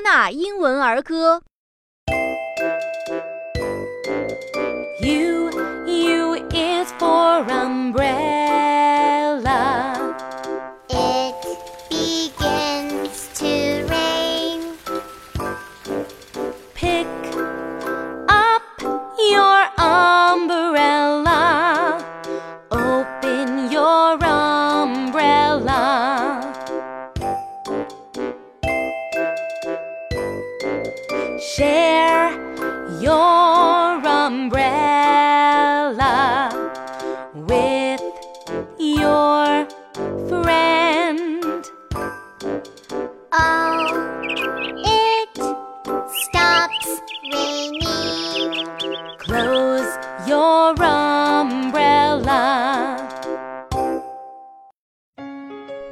纳英文儿歌。U U is for umbrella. Share your umbrella with your friend. Oh, it stops raining. Close your umbrella.